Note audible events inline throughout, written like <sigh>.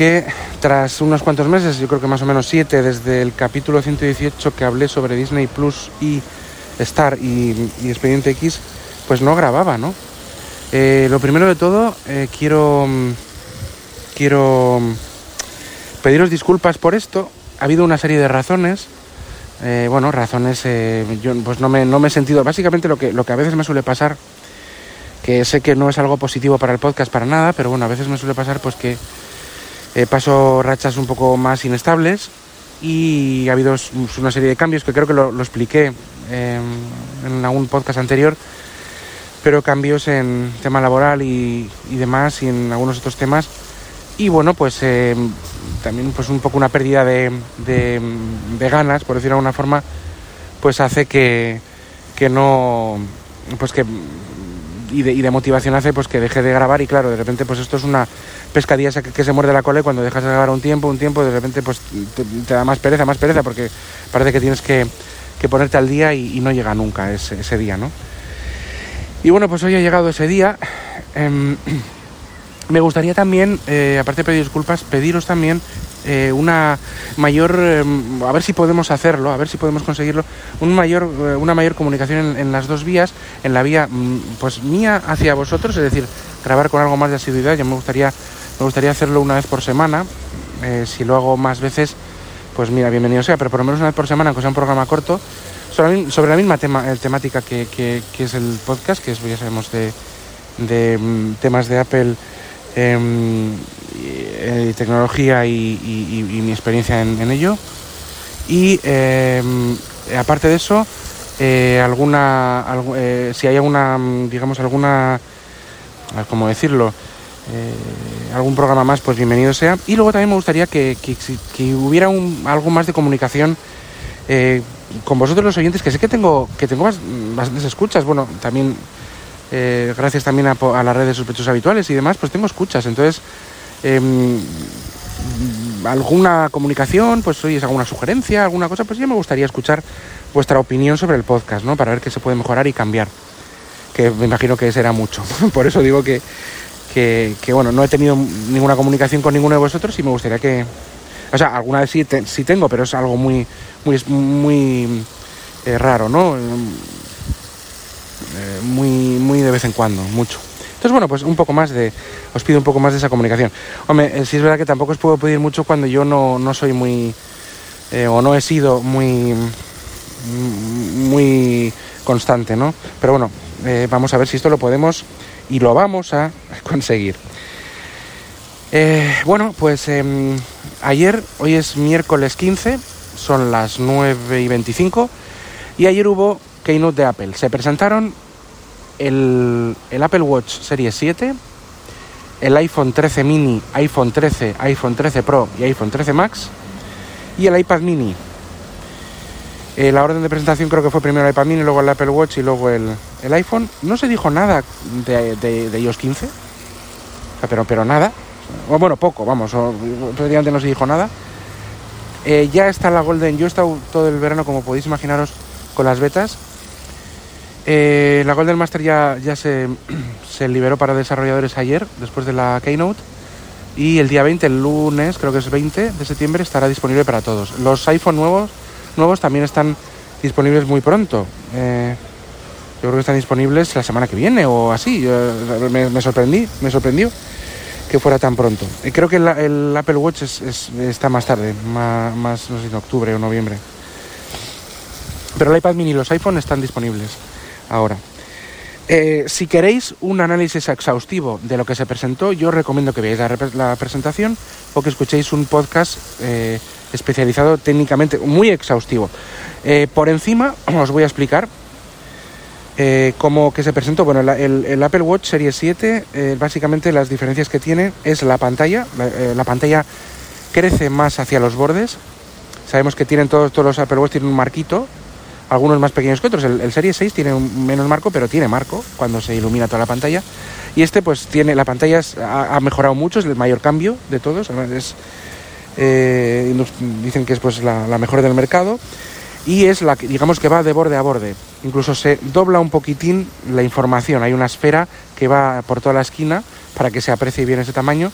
que tras unos cuantos meses, yo creo que más o menos siete, desde el capítulo 118 que hablé sobre Disney Plus y Star y, y Expediente X, pues no grababa, ¿no? Eh, lo primero de todo, eh, quiero, quiero pediros disculpas por esto. Ha habido una serie de razones. Eh, bueno, razones, yo pues no me, no me he sentido. Básicamente lo que, lo que a veces me suele pasar, que sé que no es algo positivo para el podcast para nada, pero bueno, a veces me suele pasar pues que eh, paso rachas un poco más inestables y ha habido una serie de cambios que creo que lo, expliqué eh, en algún podcast anterior, pero cambios en tema laboral y, y, demás y en algunos otros temas. Y bueno, pues eh, también pues un poco una pérdida de, de, de, ganas, por decirlo de alguna forma, pues hace que, que no, pues que y de, y de, motivación hace pues que deje de grabar y claro, de repente pues esto es una pescadilla que, se muerde la cola y cuando dejas de grabar un tiempo, un tiempo, de repente pues te, da más pereza, más pereza porque parece que tienes que, que ponerte al día y, no llega nunca ese, día, ¿no? Y bueno, pues hoy ha llegado ese día. Eh, <clears throat> me gustaría también, eh, aparte de pedir disculpas, pediros también eh, una mayor, eh, a ver si podemos hacerlo, a ver si podemos conseguirlo, un mayor, eh, una mayor comunicación en, las dos vías, en la vía mm, pues mía hacia vosotros, es decir, grabar con algo más de asiduidad. Yo me gustaría, me gustaría hacerlo una vez por semana. Eh, si lo hago más veces, pues mira, bienvenido sea, pero por lo menos una vez por semana, aunque sea un programa corto, sobre, sobre la misma temática que, que, que, es el podcast, que es, ya sabemos, de, de mm, temas de Apple eh, tecnología y, y, mi experiencia en, en ello. Y eh, aparte de eso, eh, alguna, algo, si hay alguna, digamos, alguna, ¿cómo decirlo? algún programa más, pues bienvenido sea. Y luego también me gustaría que, que, que hubiera un, algo más de comunicación con vosotros los oyentes, que sé que tengo, que tengo bastantes escuchas. Bueno, también eh, gracias también a, a, la red de sospechosos habituales y demás, pues tengo escuchas. Entonces, eh, alguna comunicación, pues oye, alguna sugerencia, alguna cosa, pues ya me gustaría escuchar vuestra opinión sobre el podcast, ¿no? Para ver qué se puede mejorar y cambiar. Que me imagino que será mucho. <laughs> Por eso digo que, que, bueno, no he tenido ninguna comunicación con ninguno de vosotros y me gustaría que. O sea, alguna vez sí, sí tengo, pero es algo muy, muy, muy eh, raro, ¿no? Eh, muy, muy de vez en cuando, mucho. Entonces, bueno, pues un poco más de, os pido un poco más de esa comunicación. Hombre, eh, sí es verdad que tampoco os puedo pedir mucho cuando yo no, no soy muy, eh, o no he sido muy, muy constante, ¿no? Pero bueno, vamos a ver si esto lo podemos y lo vamos a <laughs> conseguir. Bueno, pues eh, ayer, hoy es miércoles 15, son las 9 y 25, y ayer hubo Keynote de Apple. Se presentaron el, el, Apple Watch Series 7, el iPhone 13 mini, iPhone 13, iPhone 13 Pro y iPhone 13 Max y el iPad mini. Eh, la orden de presentación creo que fue primero el iPad mini, luego el Apple Watch y luego el, el iPhone. No se dijo nada de, de, de iOS 15, pero, pero nada. O, bueno, poco, vamos, prácticamente no se dijo nada. Eh, ya está la Golden, yo he estado todo el verano, como podéis imaginaros, con las betas eh, la Golden Master ya, <clears throat> se, liberó para desarrolladores ayer, después de la Keynote. Y el día 20, el lunes, creo que es 20 de septiembre, estará disponible para todos. Los iPhone nuevos, nuevos también están disponibles muy pronto. Eh, yo creo que están disponibles la semana que viene o así. me, sorprendí, me sorprendió que fuera tan pronto. Y creo que el, Apple Watch está más tarde, más, más, no sé, en octubre o noviembre. Pero el iPad mini y los iPhone están disponibles ahora. Eh, si queréis un análisis exhaustivo de lo que se presentó, yo recomiendo que veáis la, presentación o que escuchéis un podcast eh, especializado técnicamente, muy exhaustivo. Eh, por encima <clears throat> os voy a explicar cómo que se presentó. Bueno, el, Apple Watch Series 7, básicamente las diferencias que tiene es la pantalla. La, pantalla crece más hacia los bordes. Sabemos que tienen todos, todos los Apple Watch tienen un marquito algunos más pequeños que otros. El, Serie 6 tiene menos marco, pero tiene marco cuando se ilumina toda la pantalla. Y este, pues tiene, la pantalla ha, mejorado mucho, es el mayor cambio de todos. Eh, dicen que es pues la, mejor del mercado y es la que digamos que va de borde a borde. Incluso se dobla un poquitín la información. Hay una esfera que va por toda la esquina para que se aprecie bien ese tamaño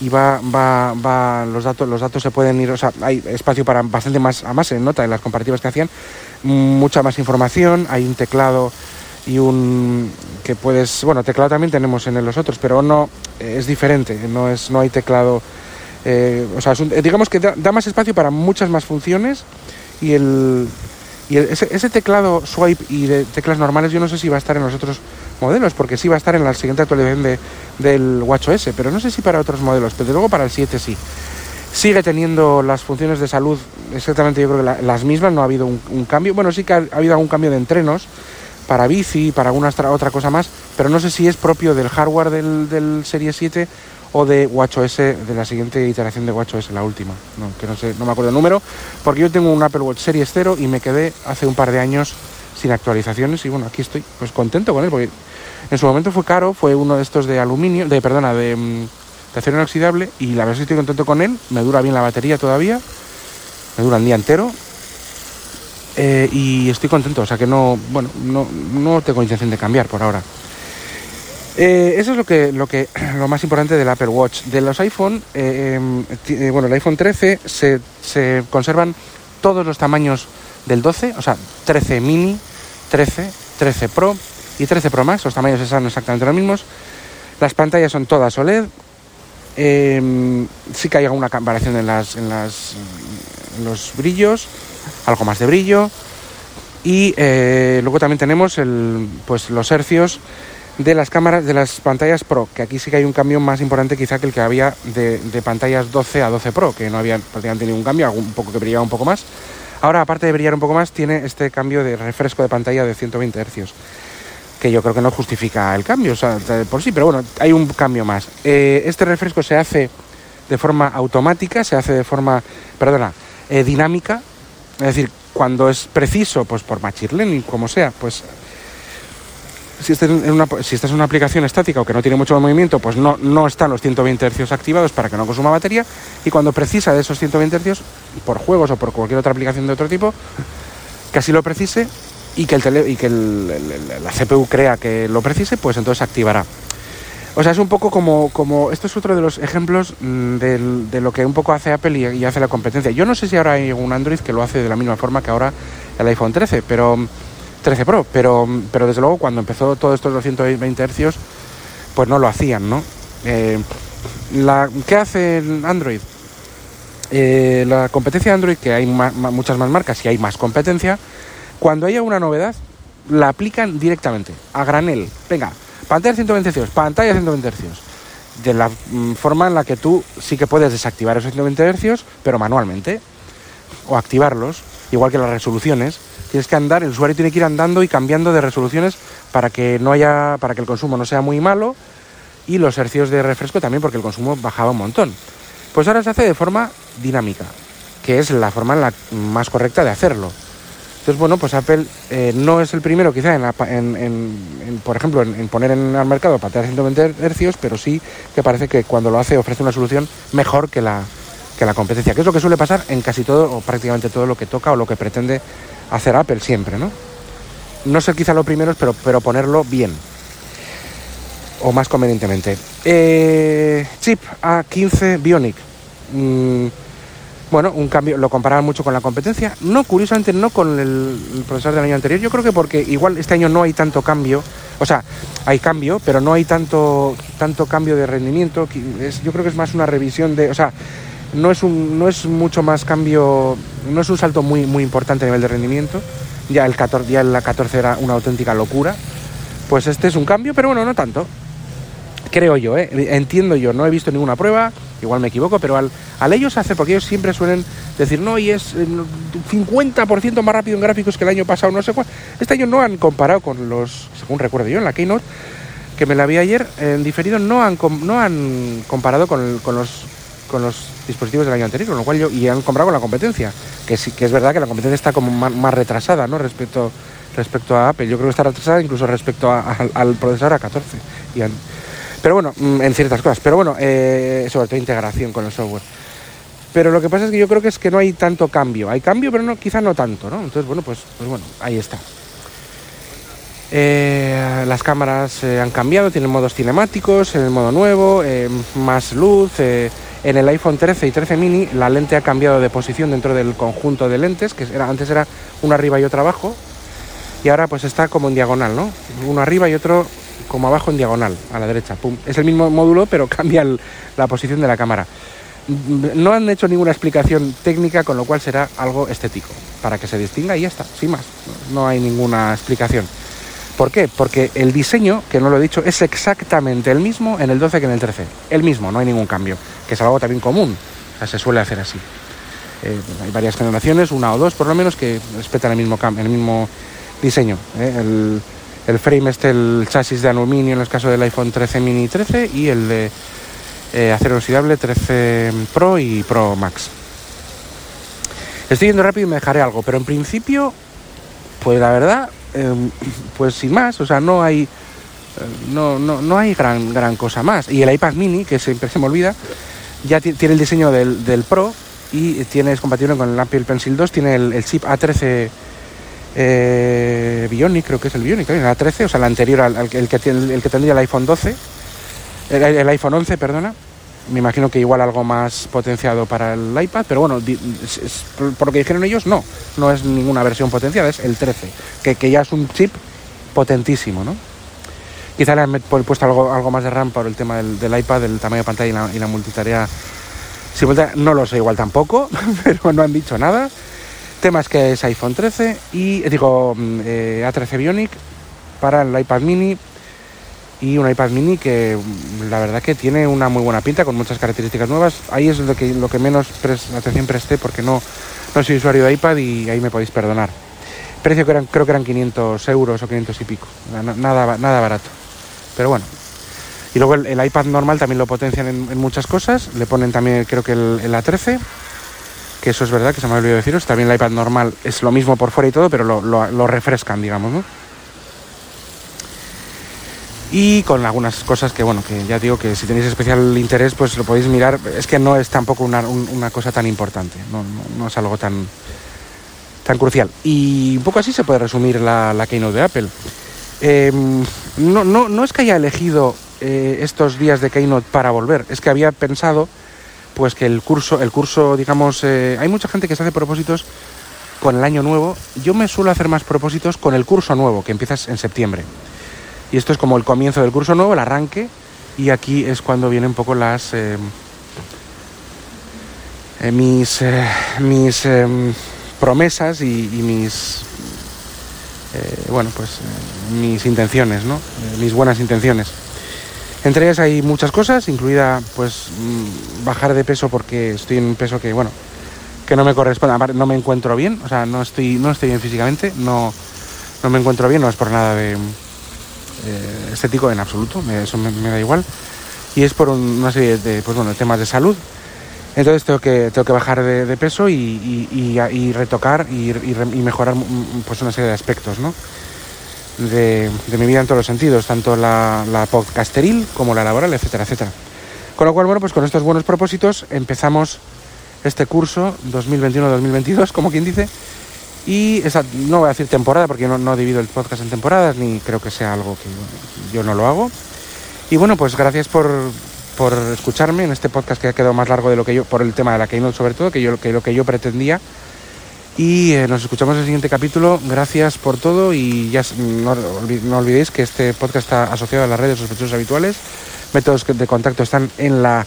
y va, va, va, los datos, los datos se pueden ir, o sea, hay espacio para bastante más, además se nota en las comparativas que hacían, mucha más información, hay un teclado y un que puedes, bueno, teclado también tenemos en los otros, pero no es diferente, no es, no hay teclado, eh, o sea, digamos que da, más espacio para muchas más funciones y el y ese, teclado swipe y de teclas normales yo no sé si va a estar en los otros modelos, porque sí va a estar en la siguiente actualización de, del WatchOS, pero no sé si para otros modelos, pero luego para el 7 sí. Sigue teniendo las funciones de salud exactamente yo creo que las mismas, no ha habido un, cambio. Bueno, sí que ha, habido algún cambio de entrenos para bici, para alguna otra cosa más, pero no sé si es propio del hardware del, del Serie 7 o de WatchOS, de la siguiente iteración de WatchOS, la última, no, que no sé, no me acuerdo el número, porque yo tengo un Apple Watch Series 0 y me quedé hace un par de años sin actualizaciones y bueno, aquí estoy pues contento con él, porque en su momento fue caro, fue uno de estos de aluminio, de perdona, de, mm, acero inoxidable y la verdad es que estoy contento con él, me dura bien la batería todavía, me dura el día entero eh, y estoy contento, o sea que no, bueno, no, no tengo intención de cambiar por ahora. Eh, eso es lo que, lo que <clears throat> lo más importante del Apple Watch. De los iPhone, eh, em, bueno, el iPhone 13 se, se, conservan todos los tamaños del 12, o sea, 13 mini, 13, 13 Pro, y 13 Pro Max, los tamaños son exactamente los mismos. Las pantallas son todas OLED. Em, sí que hay alguna variación en, las, en, las, los brillos, algo más de brillo. Y eh, luego también tenemos el, pues, los hercios de las cámaras de las pantallas Pro, que aquí sí que hay un cambio más importante quizá que el que había de, de pantallas 12 a 12 Pro, que no había prácticamente ningún cambio, un poco que brillaba un poco más. Ahora, aparte de brillar un poco más, tiene este cambio de refresco de pantalla de 120 Hz que yo creo que no justifica el cambio, o sea, por sí, pero bueno, hay un cambio más. Eh, este refresco se hace de forma automática, se hace de forma, perdona, eh, dinámica, es decir, cuando es preciso, pues por machine learning, como sea, pues si estás, en una, si estás una aplicación estática o que no tiene mucho movimiento, pues no, no están los 120 Hz activados para que no consuma batería. Y cuando precisa de esos 120 Hz, por juegos o por cualquier otra aplicación de otro tipo, que así lo precise, y que, el y que la CPU crea que lo precise, pues entonces activará. O sea, es un poco como, como esto es otro de los ejemplos mm, de lo que un poco hace Apple y, hace la competencia. Yo no sé si ahora hay un Android que lo hace de la misma forma que ahora el iPhone 13, pero 13 Pro, pero, pero desde luego cuando empezó todo esto de los 120 Hz, pues no lo hacían, ¿no? Eh, ¿Qué hace Android? Eh, la competencia de Android, que hay muchas más marcas y hay más competencia, cuando haya una novedad, la aplican directamente, a granel. Venga, pantalla 120 Hz, pantalla 120 Hz. De la mm, forma en la que tú sí que puedes desactivar esos 120 Hz, pero manualmente. O activarlos, igual que las resoluciones. Tienes que andar, el usuario tiene que ir andando y cambiando de resoluciones para que no haya, para que el consumo no sea muy malo y los hercios de refresco también porque el consumo bajaba un montón. Pues ahora se hace de forma dinámica, que es la forma la más correcta de hacerlo. Entonces, bueno, pues Apple eh, no es el primero quizá, en, por ejemplo, en, poner en el mercado pantallas 120 Hz, pero sí que parece que cuando lo hace ofrece una solución mejor que la, que la competencia, que es lo que suele pasar en casi todo o prácticamente todo lo que toca o lo que pretende hacer Apple siempre, ¿no? No ser quizá lo primero, pero, pero ponerlo bien o más convenientemente. Eh, chip A15 Bionic. Mm, bueno, un cambio, lo comparaban mucho con la competencia. No, curiosamente, no con el, procesador del año anterior. Yo creo que porque igual este año no hay tanto cambio. O sea, hay cambio, pero no hay tanto, tanto cambio de rendimiento. yo creo que es más una revisión de. O sea, no es, un, no es mucho más cambio. No es un salto muy, muy importante a nivel de rendimiento. Ya el 14, ya la 14 era una auténtica locura. Pues este es un cambio, pero bueno, no tanto creo yo, ¿eh? entiendo yo, no he visto ninguna prueba, igual me equivoco, pero al, ellos hace, porque ellos siempre suelen decir, no, y es 50% eh, más rápido en gráficos que el año pasado, no sé cuál. Este año no han comparado con los, según recuerdo yo, en la Keynote, que me la vi ayer, en diferido, no han, no han comparado con, los con los dispositivos del año anterior, con lo cual yo, y han comparado con la competencia, que sí, que es verdad que la competencia está como más, retrasada, ¿no? Respecto, respecto a Apple. Yo creo que está retrasada incluso respecto al procesador A14. Y pero bueno, mm, en ciertas cosas. Pero bueno, eh, sobre todo integración con el software. Pero lo que pasa es que yo creo que es que no hay tanto cambio. Hay cambio, pero no, quizá no tanto, ¿no? Entonces, bueno, pues, pues bueno, ahí está. Eh, las cámaras eh, han cambiado, tienen modos cinemáticos, en el modo nuevo, más luz. En el iPhone 13 y 13 mini la lente ha cambiado de posición dentro del conjunto de lentes, que era, antes era uno arriba y otro abajo, y ahora pues está como en diagonal, ¿no? Uno arriba y otro como abajo en diagonal, a la derecha. Es el mismo módulo, pero <laughs> cambia la posición de la cámara. No han hecho ninguna explicación técnica, con lo cual será algo estético, para que se distinga y ya está, sin más. No hay ninguna explicación. ¿Por qué? Porque el diseño, que no lo he dicho, es exactamente el mismo en el 12 que en el 13. El mismo, no hay ningún cambio, que es algo también común. Se suele hacer así. Eh, hay varias generaciones, una o dos por lo menos, que respetan el mismo, el mismo diseño. ¿eh? El, el frame este, el chasis de aluminio en el caso del iPhone 13 mini 13 y el de eh, acero oxidable 13 Pro y Pro Max. Estoy yendo rápido y me dejaré algo, pero en principio, pues la verdad, em, pues sin más, o sea, no hay, eh, no, no, no, hay gran, gran cosa más. Y el iPad mini, que siempre se me olvida, ya tiene el diseño del, Pro y tiene, es compatible con el Apple Pencil 2, tiene el, el chip A13 eh, Bionic, creo que es el Bionic, la 13, o sea, la anterior al, que, el que tendría el iPhone 12, el, iPhone 11, perdona. Me imagino que igual algo más potenciado para el iPad, pero bueno, por lo que dijeron ellos, no, no es ninguna versión potenciada, es el 13, que, ya es un chip potentísimo, ¿no? Quizá le han puesto algo, más de RAM por el tema del, iPad, del tamaño de pantalla y la, multitarea simultánea. No lo sé igual tampoco, <laughs> pero no han dicho nada. Temas que es iPhone 13 y digo mm, eh, A13 Bionic para el iPad mini y un iPad mini que mm, la verdad que tiene una muy buena pinta con muchas características nuevas. Ahí es lo que, menos atención presté porque no, no soy usuario de iPad y ahí me podéis perdonar. Precio que eran, creo que eran 500 euros o 500 y pico. Nada, nada barato. Pero bueno. Y luego el, iPad normal también lo potencian en, muchas cosas. Le ponen también creo que el, el A13 que eso es verdad, que se me ha olvidado deciros, también el iPad normal es lo mismo por fuera y todo, pero lo, refrescan, digamos, ¿no? Y con algunas cosas que, bueno, que ya digo que si tenéis especial interés, pues lo podéis mirar. Es que no es tampoco una, cosa tan importante, no, es algo tan, tan crucial. Y un poco así se puede resumir la Keynote de Apple. Em, no, no, no es que haya elegido eh, estos días de Keynote para volver, es que había pensado pues que el curso, el curso, digamos, eh, hay mucha gente que se hace propósitos con el año nuevo. Yo me suelo hacer más propósitos con el curso nuevo, que empiezas en septiembre. Y esto es como el comienzo del curso nuevo, el arranque, y aquí es cuando vienen un poco las... Eh, mis mis promesas y, mis bueno pues mis intenciones no mis buenas intenciones entre ellas hay muchas cosas, incluida pues mm, bajar de peso porque estoy en un peso que, bueno, que no me corresponde, no me encuentro bien, o sea, no estoy, no estoy bien físicamente, no, no me encuentro bien, no es por nada de eh, estético en absoluto, eso me, da igual, y es por una serie de pues, bueno, temas de salud. Entonces tengo que, tengo que bajar de, peso y, retocar y, y, mejorar mm, pues, una serie de aspectos, ¿no? De, mi vida en todos los sentidos, tanto la, la podcasteril como la laboral, etcétera, etcétera. Con lo cual, bueno, pues con estos buenos propósitos empezamos este curso 2021-2022, como quien dice, y esa, no voy a decir temporada porque no, no divido el podcast en temporadas, ni creo que sea algo que yo no lo hago. Y bueno, pues gracias por, por escucharme en este podcast que ha quedado más largo de lo que yo, por el tema de la Keynote sobre todo, que, yo, que lo que yo pretendía. Y eh, nos escuchamos en el siguiente capítulo. Gracias por todo y ya no, olvidéis que este podcast está asociado a las redes sospechosos habituales. Métodos de contacto están en las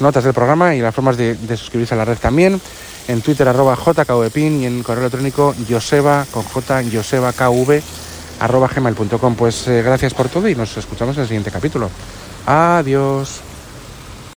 notas del programa y las formas de, de suscribirse a la red también. En Twitter arroba jkvpin y en correo electrónico joseba con j joseba kv arroba gmail.com. Pues eh, gracias por todo y nos escuchamos en el siguiente capítulo. Adiós.